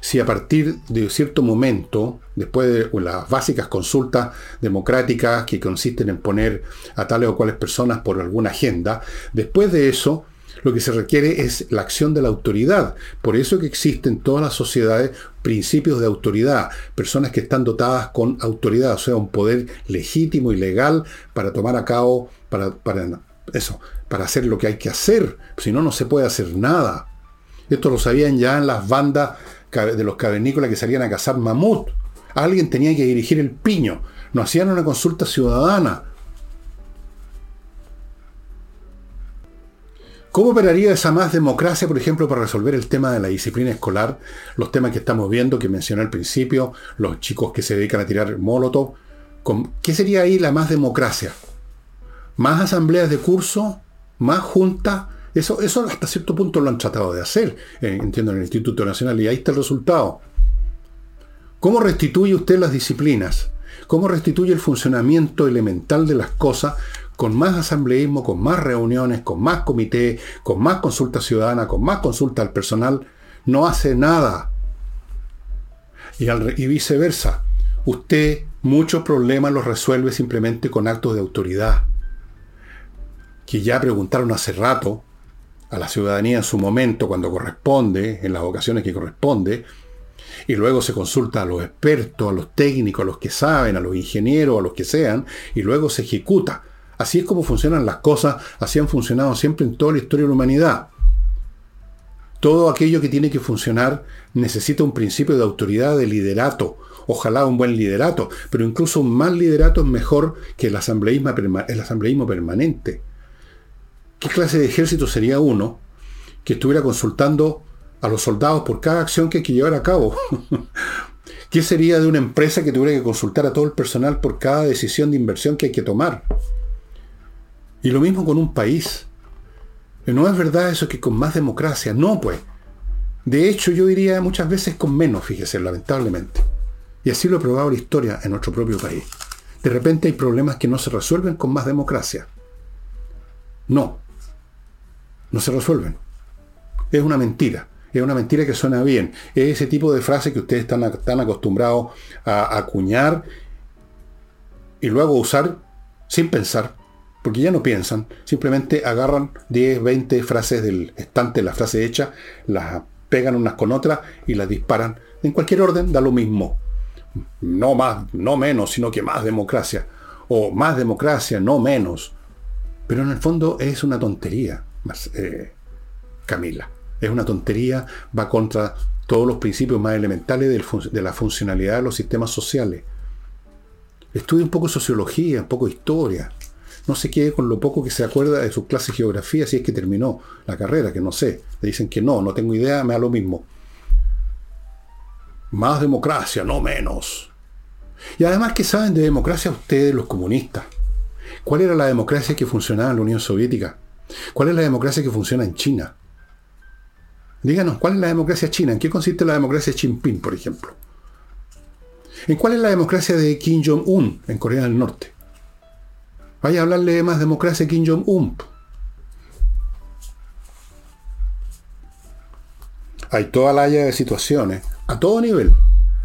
si a partir de cierto momento, después de las básicas consultas democráticas que consisten en poner a tales o cuales personas por alguna agenda, después de eso, lo que se requiere es la acción de la autoridad. Por eso que existen en todas las sociedades principios de autoridad, personas que están dotadas con autoridad, o sea, un poder legítimo y legal para tomar a cabo, para, para eso, para hacer lo que hay que hacer. Si no, no se puede hacer nada. Esto lo sabían ya en las bandas de los cavernícolas que salían a cazar mamut. Alguien tenía que dirigir el piño. No hacían una consulta ciudadana. ¿Cómo operaría esa más democracia, por ejemplo, para resolver el tema de la disciplina escolar? Los temas que estamos viendo, que mencioné al principio, los chicos que se dedican a tirar molotov. ¿Qué sería ahí la más democracia? más asambleas de curso, más juntas. Eso, eso hasta cierto punto lo han tratado de hacer, eh, entiendo, en el Instituto Nacional, y ahí está el resultado. ¿Cómo restituye usted las disciplinas? ¿Cómo restituye el funcionamiento elemental de las cosas con más asambleísmo, con más reuniones, con más comité, con más consulta ciudadana, con más consulta al personal? No hace nada. Y, y viceversa. Usted muchos problemas los resuelve simplemente con actos de autoridad que ya preguntaron hace rato a la ciudadanía en su momento, cuando corresponde, en las ocasiones que corresponde, y luego se consulta a los expertos, a los técnicos, a los que saben, a los ingenieros, a los que sean, y luego se ejecuta. Así es como funcionan las cosas, así han funcionado siempre en toda la historia de la humanidad. Todo aquello que tiene que funcionar necesita un principio de autoridad, de liderato, ojalá un buen liderato, pero incluso un mal liderato es mejor que el asambleísmo, el asambleísmo permanente. ¿Qué clase de ejército sería uno que estuviera consultando a los soldados por cada acción que hay que llevar a cabo? ¿Qué sería de una empresa que tuviera que consultar a todo el personal por cada decisión de inversión que hay que tomar? Y lo mismo con un país. No es verdad eso que con más democracia, no pues. De hecho, yo diría muchas veces con menos, fíjese, lamentablemente. Y así lo ha probado la historia en nuestro propio país. De repente hay problemas que no se resuelven con más democracia. No, no se resuelven. Es una mentira. Es una mentira que suena bien. Es ese tipo de frase que ustedes están, tan acostumbrados a acuñar y luego usar sin pensar, porque ya no piensan, simplemente agarran 10, 20 frases del estante, la frase hecha, las pegan unas con otras y las disparan. En cualquier orden da lo mismo. No más, no menos, sino que más democracia. O más democracia, no menos. Pero en el fondo es una tontería. Eh, Camila. Es una tontería, va contra todos los principios más elementales de la funcionalidad de los sistemas sociales. Estudie un poco sociología, un poco historia. No se quede con lo poco que se acuerda de sus clases de geografía si es que terminó la carrera, que no sé. Le dicen que no, no tengo idea, me da lo mismo. Más democracia, no menos. Y además, ¿qué saben de democracia ustedes, los comunistas? ¿Cuál era la democracia que funcionaba en la Unión Soviética? ¿Cuál es la democracia que funciona en China? Díganos, ¿cuál es la democracia china? ¿En qué consiste la democracia Xi Jinping, por ejemplo? ¿En cuál es la democracia de Kim Jong-un en Corea del Norte? Vaya a hablarle de más democracia a Kim Jong-un. Hay toda la haya de situaciones, a todo nivel,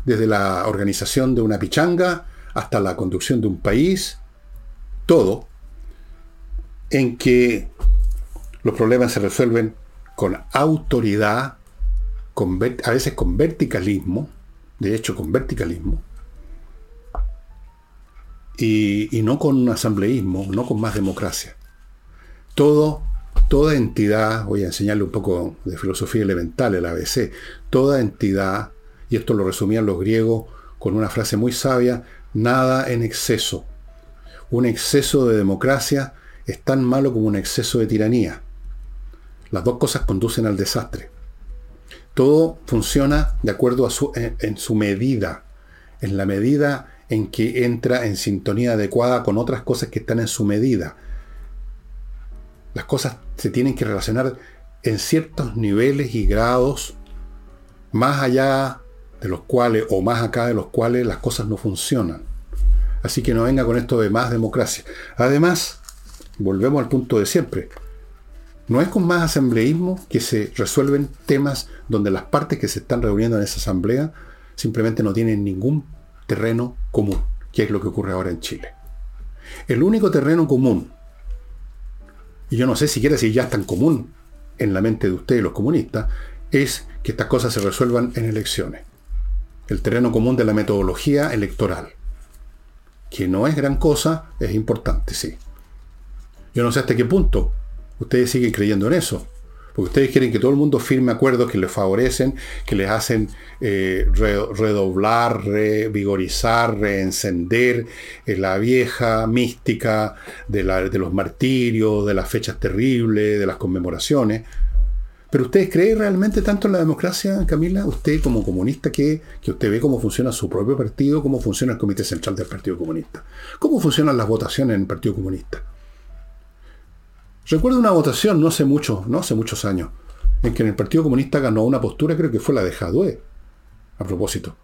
desde la organización de una pichanga hasta la conducción de un país, todo, en que los problemas se resuelven con autoridad, con, a veces con verticalismo, de hecho con verticalismo, y, no con asambleísmo, no con más democracia. Toda entidad, voy a enseñarle un poco de filosofía elemental, el ABC, toda entidad, y esto lo resumían los griegos con una frase muy sabia, nada en exceso. Un exceso de democracia es tan malo como un exceso de tiranía. Las dos cosas conducen al desastre. Todo funciona de acuerdo a su, en, su medida, en la medida en que entra en sintonía adecuada con otras cosas que están en su medida. Las cosas se tienen que relacionar en ciertos niveles y grados, más allá de los cuales, o más acá de los cuales las cosas no funcionan. Así que no venga con esto de más democracia. Además, volvemos al punto de siempre. No es con más asambleísmo que se resuelven temas donde las partes que se están reuniendo en esa asamblea simplemente no tienen ningún terreno común, que es lo que ocurre ahora en Chile. El único terreno común, y yo no sé siquiera si ya es tan común en la mente de ustedes los comunistas, es que estas cosas se resuelvan en elecciones. El terreno común de la metodología electoral. Que no es gran cosa, es importante, sí. Yo no sé hasta qué punto ustedes siguen creyendo en eso. Porque ustedes quieren que todo el mundo firme acuerdos que les favorecen, que les hacen eh, redoblar, revigorizar, reencender eh, la vieja mística de, los martirios, de las fechas terribles, de las conmemoraciones. Pero ustedes creen realmente tanto en la democracia, Camila? Usted como comunista, que, que usted ve cómo funciona su propio partido, cómo funciona el Comité Central del Partido Comunista. ¿Cómo funcionan las votaciones en el Partido Comunista? Recuerdo una votación no hace mucho, no hace muchos años, en que en el Partido Comunista ganó una postura, creo que fue la de Jadue, a propósito.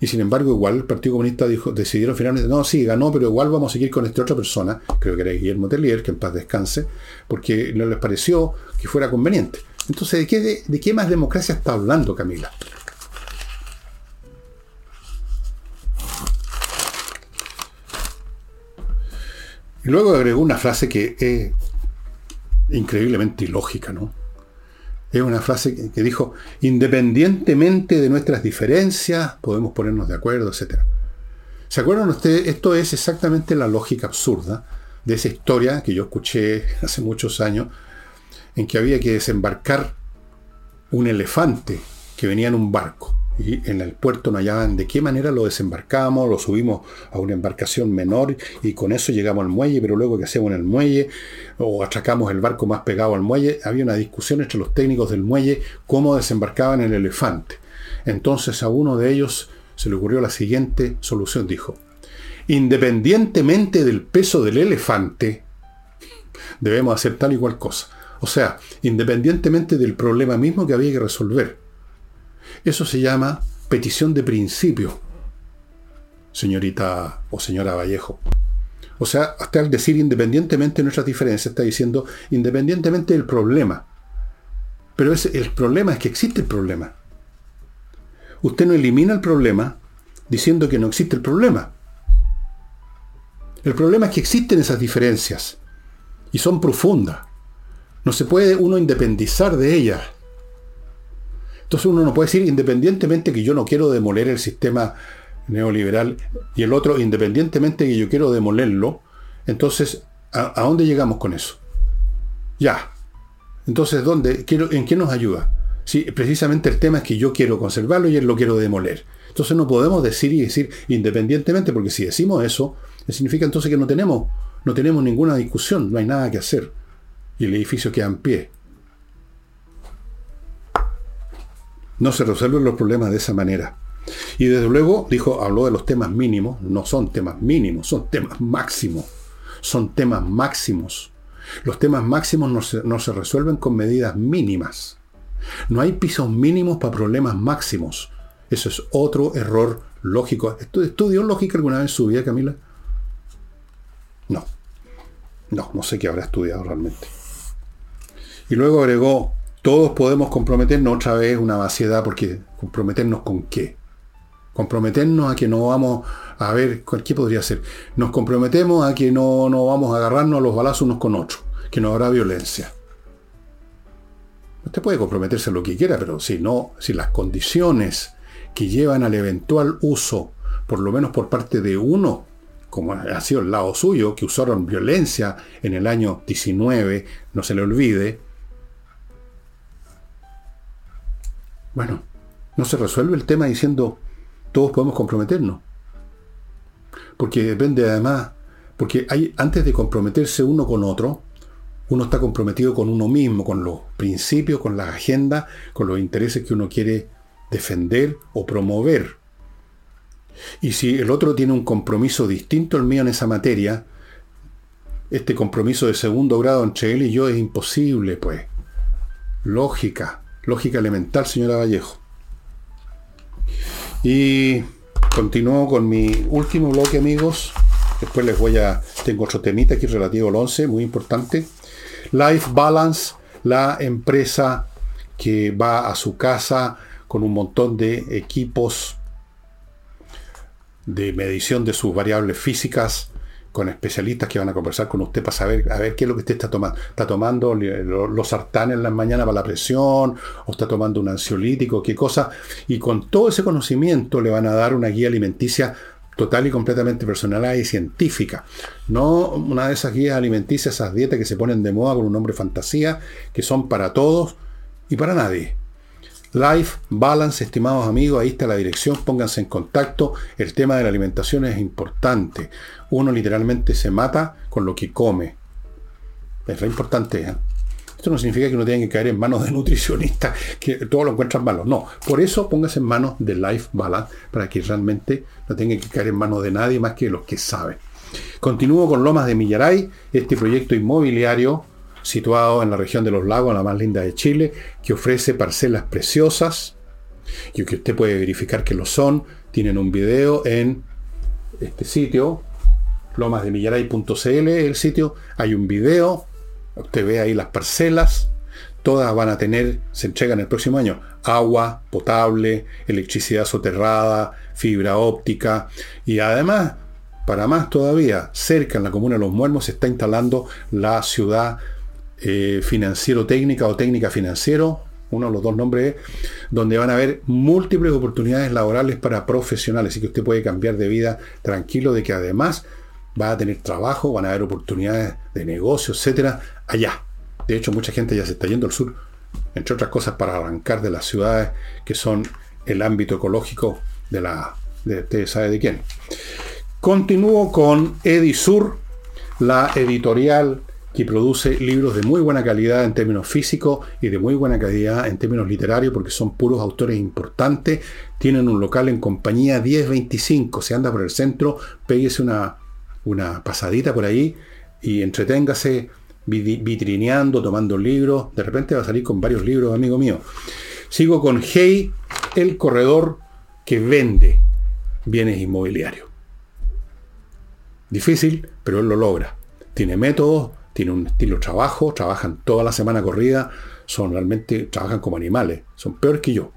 Y sin embargo, igual el Partido Comunista dijo, decidieron finalmente, no, sí, ganó, pero igual vamos a seguir con esta otra persona, creo que era Guillermo Tellier, que en paz descanse, porque no les pareció que fuera conveniente. Entonces, ¿de qué, de qué más democracia está hablando Camila? Y luego agregó una frase que es increíblemente ilógica, ¿no? Es una frase que dijo, independientemente de nuestras diferencias, podemos ponernos de acuerdo, etc. ¿Se acuerdan ustedes? Esto es exactamente la lógica absurda de esa historia que yo escuché hace muchos años, en que había que desembarcar un elefante que venía en un barco y en el puerto no hallaban de qué manera lo desembarcamos, lo subimos a una embarcación menor y con eso llegamos al muelle, pero luego que hacemos en el muelle o atracamos el barco más pegado al muelle, había una discusión entre los técnicos del muelle cómo desembarcaban el elefante. Entonces a uno de ellos se le ocurrió la siguiente solución, dijo, independientemente del peso del elefante, debemos hacer tal y cual cosa. O sea, independientemente del problema mismo que había que resolver. Eso se llama petición de principio, señorita o señora Vallejo. O sea, hasta al decir independientemente de nuestras diferencias, está diciendo independientemente del problema. Pero el problema es que existe el problema. Usted no elimina el problema diciendo que no existe el problema. El problema es que existen esas diferencias y son profundas. No se puede uno independizar de ellas. Entonces uno no puede decir, independientemente que yo no quiero demoler el sistema neoliberal y el otro, independientemente que yo quiero demolerlo, entonces, ¿a, dónde llegamos con eso? Ya. Entonces, ¿dónde? ¿En qué nos ayuda? Si precisamente el tema es que yo quiero conservarlo y él lo quiero demoler. Entonces no podemos decir y decir independientemente, porque si decimos eso, significa entonces que no tenemos, no tenemos ninguna discusión, no hay nada que hacer. Y el edificio queda en pie. No se resuelven los problemas de esa manera. Y desde luego dijo, habló de los temas mínimos, no son temas mínimos, son temas máximos. Son temas máximos. Los temas máximos no se, no se resuelven con medidas mínimas. No hay pisos mínimos para problemas máximos. Eso es otro error lógico. ¿Estudió lógica alguna vez en su vida, Camila? No. No, no sé qué habrá estudiado realmente. Y luego agregó, todos podemos comprometernos otra vez una vaciedad, porque comprometernos con qué? Comprometernos a que no vamos a ver, ¿qué podría ser? Nos comprometemos a que no, no vamos a agarrarnos a los balazos unos con otros, que no habrá violencia. Usted puede comprometerse lo que quiera, pero si no, si las condiciones que llevan al eventual uso, por lo menos por parte de uno, como ha sido el lado suyo, que usaron violencia en el año 19, no se le olvide, bueno, no se resuelve el tema diciendo todos podemos comprometernos. Porque depende además, porque hay, antes de comprometerse uno con otro, uno está comprometido con uno mismo, con los principios, con la agenda, con los intereses que uno quiere defender o promover. Y si el otro tiene un compromiso distinto al mío en esa materia, este compromiso de segundo grado entre él y yo es imposible, pues. Lógica, lógica elemental, señora Vallejo. Y continúo con mi último bloque, amigos. Después les voy a... Tengo otro temita aquí relativo al 11, muy importante. Life Balance, la empresa que va a su casa con un montón de equipos de medición de sus variables físicas, con especialistas que van a conversar con usted para saber a ver qué es lo que usted está tomando. ¿Está tomando los sartanes en la mañana para la presión? ¿O está tomando un ansiolítico? ¿Qué cosa? Y con todo ese conocimiento le van a dar una guía alimenticia total y completamente personal y científica. No una de esas guías alimenticias, esas dietas que se ponen de moda con un nombre fantasía, que son para todos y para nadie. Life Balance, estimados amigos, ahí está la dirección, pónganse en contacto. El tema de la alimentación es importante. Uno literalmente se mata con lo que come. Es lo importante. ¿eh? Esto no significa que uno tenga que caer en manos de nutricionistas, que todo lo encuentran malo. No, por eso póngase en manos de Life Balance, para que realmente no tenga que caer en manos de nadie más que los que saben. Continúo con Lomas de Millaray, este proyecto inmobiliario situado en la región de los lagos, la más linda de Chile, que ofrece parcelas preciosas y que usted puede verificar que lo son. Tienen un video en este sitio, lomasdemillaray.cl, el sitio. Hay un video, usted ve ahí las parcelas. Todas van a tener, se entregan el próximo año, agua potable, electricidad soterrada, fibra óptica y además, para más todavía, cerca en la comuna de Los Muermos se está instalando la ciudad eh, financiero técnica o técnica financiero, uno de los dos nombres, donde van a haber múltiples oportunidades laborales para profesionales y que usted puede cambiar de vida tranquilo de que además va a tener trabajo, van a haber oportunidades de negocio, etcétera, allá. De hecho, mucha gente ya se está yendo al sur, entre otras cosas para arrancar de las ciudades que son el ámbito ecológico de la, de, usted sabe de quién. Continúo con Edisur, la editorial que produce libros de muy buena calidad en términos físicos y de muy buena calidad en términos literarios, porque son puros autores importantes. Tienen un local en compañía 1025. Se anda por el centro, péguese una, una pasadita por ahí y entreténgase vitrineando, tomando libros. De repente va a salir con varios libros, amigo mío. Sigo con Hey, el corredor que vende bienes inmobiliarios. Difícil, pero él lo logra. Tiene métodos, tiene un estilo trabajo, trabajan toda la semana corrida, son realmente, trabajan como animales, son peores que yo,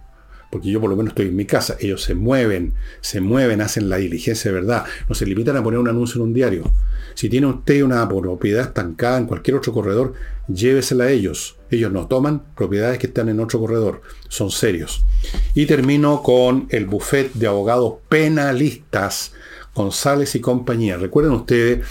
porque yo por lo menos estoy en mi casa, ellos se mueven, se mueven, hacen la diligencia de verdad, no se limitan a poner un anuncio en un diario. Si tiene usted una propiedad estancada en cualquier otro corredor, llévesela a ellos. Ellos no toman propiedades que están en otro corredor, son serios. Y termino con el buffet de abogados penalistas, González y compañía. Recuerden ustedes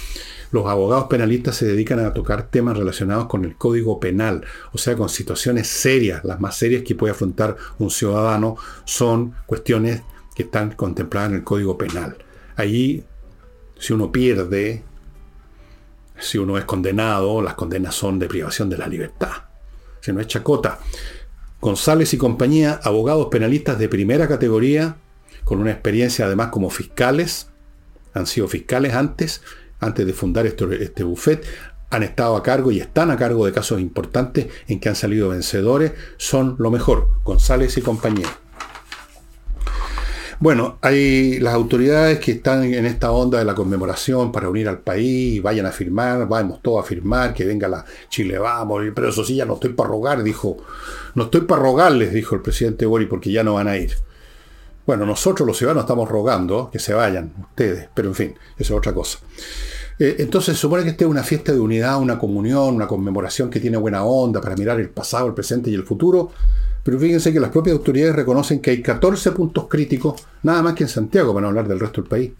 los abogados penalistas se dedican a tocar temas relacionados con el código penal, o sea, con situaciones serias. Las más serias que puede afrontar un ciudadano son cuestiones que están contempladas en el código penal. Allí, si uno pierde, si uno es condenado, las condenas son de privación de la libertad. Si no es chacota. González y compañía, abogados penalistas de primera categoría, con una experiencia además como fiscales, han sido fiscales antes, antes de fundar este, buffet, han estado a cargo y están a cargo de casos importantes en que han salido vencedores, son lo mejor, González y compañía. Bueno, hay las autoridades que están en esta onda de la conmemoración para unir al país, vayan a firmar, vamos todos a firmar, que venga la Chile, vamos, pero eso sí, ya no estoy para rogar, dijo, no estoy para rogarles, dijo el presidente Bori, porque ya no van a ir. Bueno, nosotros los ciudadanos estamos rogando que se vayan, ustedes, pero en fin, eso es otra cosa. Eh, entonces supone que esta es una fiesta de unidad, una comunión, una conmemoración que tiene buena onda para mirar el pasado, el presente y el futuro, pero fíjense que las propias autoridades reconocen que hay 14 puntos críticos, nada más que en Santiago, para no hablar del resto del país.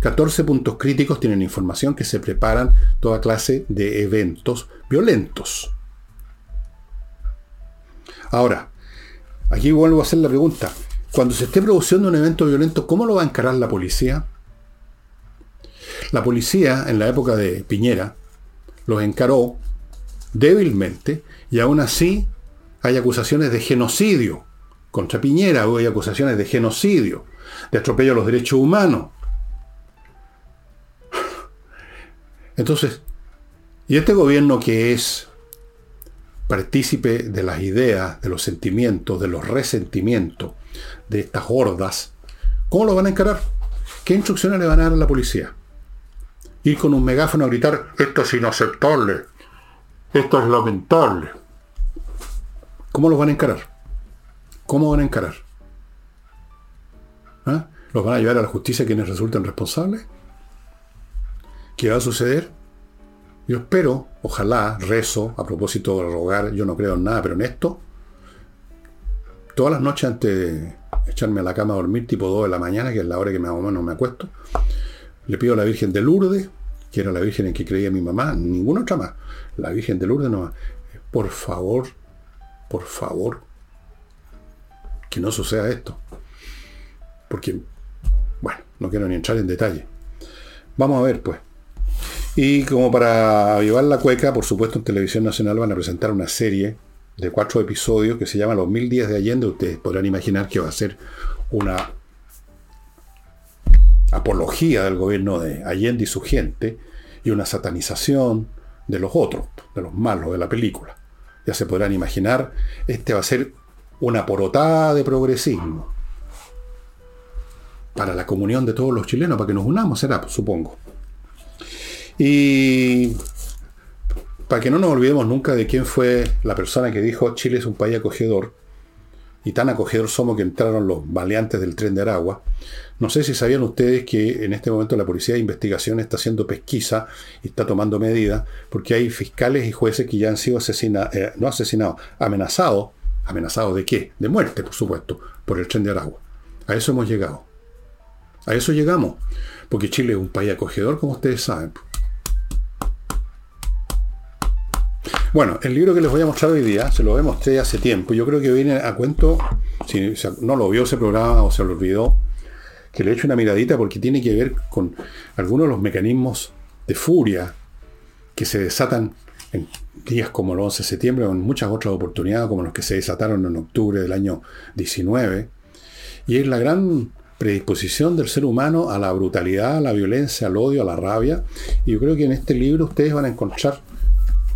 14 puntos críticos tienen información que se preparan toda clase de eventos violentos. Ahora, aquí vuelvo a hacer la pregunta. Cuando se esté produciendo un evento violento, ¿cómo lo va a encarar la policía? La policía, en la época de Piñera, los encaró débilmente y aún así hay acusaciones de genocidio. Contra Piñera hay acusaciones de genocidio, de atropello a los derechos humanos. Entonces, y este gobierno que es partícipe de las ideas, de los sentimientos, de los resentimientos de estas hordas, ¿cómo lo van a encarar? ¿Qué instrucciones le van a dar a la policía? Ir con un megáfono a gritar, esto es inaceptable, esto es lamentable. ¿Cómo los van a encarar? ¿Cómo van a encarar? ¿Ah? ¿Los van a llevar a la justicia quienes resulten responsables? ¿Qué va a suceder? Yo espero, ojalá, rezo, a propósito de rogar, yo no creo en nada, pero en esto, todas las noches antes de echarme a la cama a dormir, tipo 2 de la mañana, que es la hora que más o menos me acuesto, le pido a la Virgen de Lourdes, que era la Virgen en que creía mi mamá, ninguna otra más, la Virgen de Lourdes no por favor, por favor, que no suceda esto. Porque, bueno, no quiero ni entrar en detalle. Vamos a ver, pues. Y como para avivar la cueca, por supuesto en Televisión Nacional van a presentar una serie de cuatro episodios que se llama Los Mil Días de Allende. Ustedes podrán imaginar que va a ser una apología del gobierno de Allende y su gente y una satanización de los otros, de los malos de la película ya se podrán imaginar, este va a ser una porotada de progresismo para la comunión de todos los chilenos, para que nos unamos, será, supongo. Y para que no nos olvidemos nunca de quién fue la persona que dijo Chile es un país acogedor, y tan acogedor somos que entraron los maleantes del tren de Aragua. No sé si sabían ustedes que en este momento la Policía de Investigación está haciendo pesquisa y está tomando medidas porque hay fiscales y jueces que ya han sido asesinados, eh, no asesinados, amenazados. ¿Amenazados de qué? De muerte, por supuesto, por el tren de Aragua. A eso hemos llegado. A eso llegamos. Porque Chile es un país acogedor, como ustedes saben. Bueno, el libro que les voy a mostrar hoy día, se lo mostré hace tiempo. Yo creo que viene a cuento, si no lo vio ese programa o se lo olvidó, que le eche una miradita porque tiene que ver con algunos de los mecanismos de furia que se desatan en días como el 11 de septiembre o en muchas otras oportunidades como los que se desataron en octubre del año 19. Y es la gran predisposición del ser humano a la brutalidad, a la violencia, al odio, a la rabia. Y yo creo que en este libro ustedes van a encontrar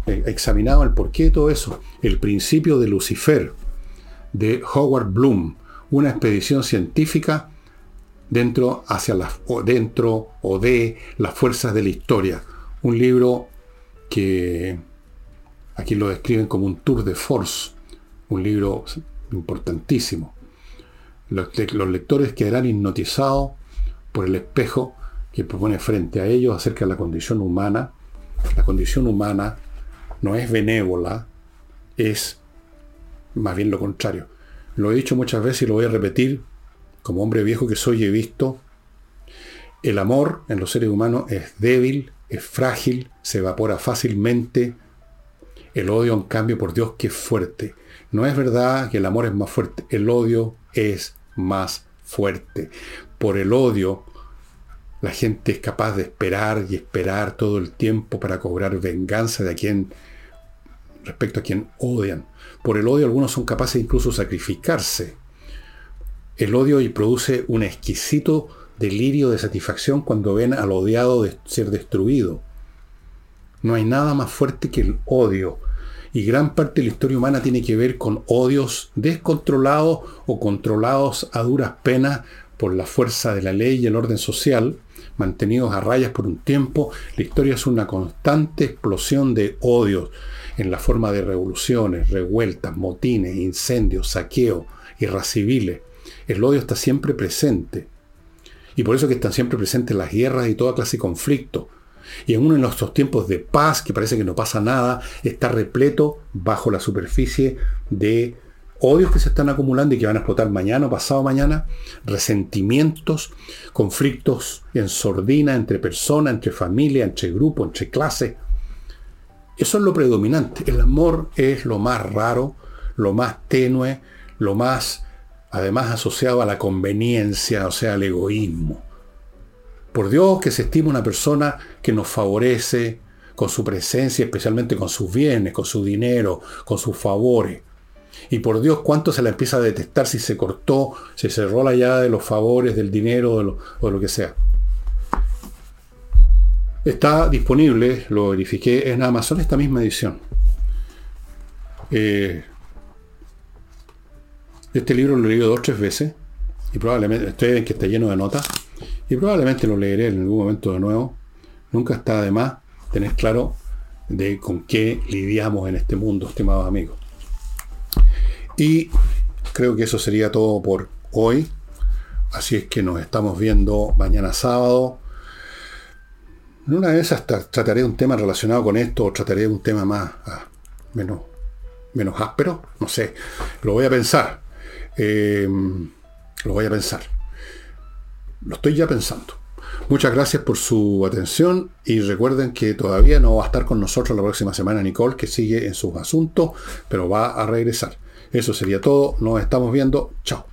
eh, examinado el porqué de todo eso. El principio de Lucifer, de Howard Bloom, una expedición científica dentro, hacia o dentro o de las fuerzas de la historia. Un libro que aquí lo describen como un tour de force, un libro importantísimo. Los, los lectores quedarán hipnotizados por el espejo que propone frente a ellos acerca de la condición humana, la condición humana no es benévola, es más bien lo contrario. Lo he dicho muchas veces y lo voy a repetir, como hombre viejo que soy he visto, el amor en los seres humanos es débil, es frágil, se evapora fácilmente. El odio, en cambio, por Dios, que es fuerte. No es verdad que el amor es más fuerte, el odio es más fuerte. Por el odio la gente es capaz de esperar y esperar todo el tiempo para cobrar venganza de a quien respecto a quien odian. Por el odio algunos son capaces incluso de sacrificarse El odio y produce un exquisito delirio de satisfacción cuando ven al odiado de ser destruido. No hay nada más fuerte que el odio. Y gran parte de la historia humana tiene que ver con odios descontrolados o controlados a duras penas por la fuerza de la ley y el orden social, mantenidos a rayas por un tiempo. La historia es una constante explosión de odios en la forma de revoluciones, revueltas, motines, incendios, saqueos, guerras civiles. El odio está siempre presente. Y por eso que están siempre presentes las guerras y toda clase de conflictos. Y en uno de nuestros tiempos de paz, que parece que no pasa nada, está repleto bajo la superficie de odios que se están acumulando y que van a explotar mañana o pasado mañana, resentimientos, conflictos en sordina entre personas, entre familias, entre grupos, entre clases. Eso es lo predominante. El amor es lo más raro, lo más tenue, lo más además asociado a la conveniencia, o sea, al egoísmo. Por Dios que se estima una persona que nos favorece con su presencia, especialmente con sus bienes, con su dinero, con sus favores. Y por Dios, cuánto se la empieza a detestar si se cortó, si se cerró la llave de los favores, del dinero o de lo que sea. Está disponible, lo verifiqué en Amazon, esta misma edición. Eh, este libro lo he leído dos o tres veces y probablemente, estoy en que está lleno de notas y probablemente lo leeré en algún momento de nuevo. Nunca está de más tener claro de con qué lidiamos en este mundo, estimados amigos. Y creo que eso sería todo por hoy. Así es que nos estamos viendo mañana sábado. Una de esas trataré un tema relacionado con esto o trataré un tema más ah, menos, menos áspero. No sé. Lo voy a pensar. Em, lo voy a pensar. Lo estoy ya pensando. Muchas gracias por su atención y recuerden que todavía no va a estar con nosotros la próxima semana Nicole, que sigue en sus asuntos, pero va a regresar. Eso sería todo. Nos estamos viendo. Chao.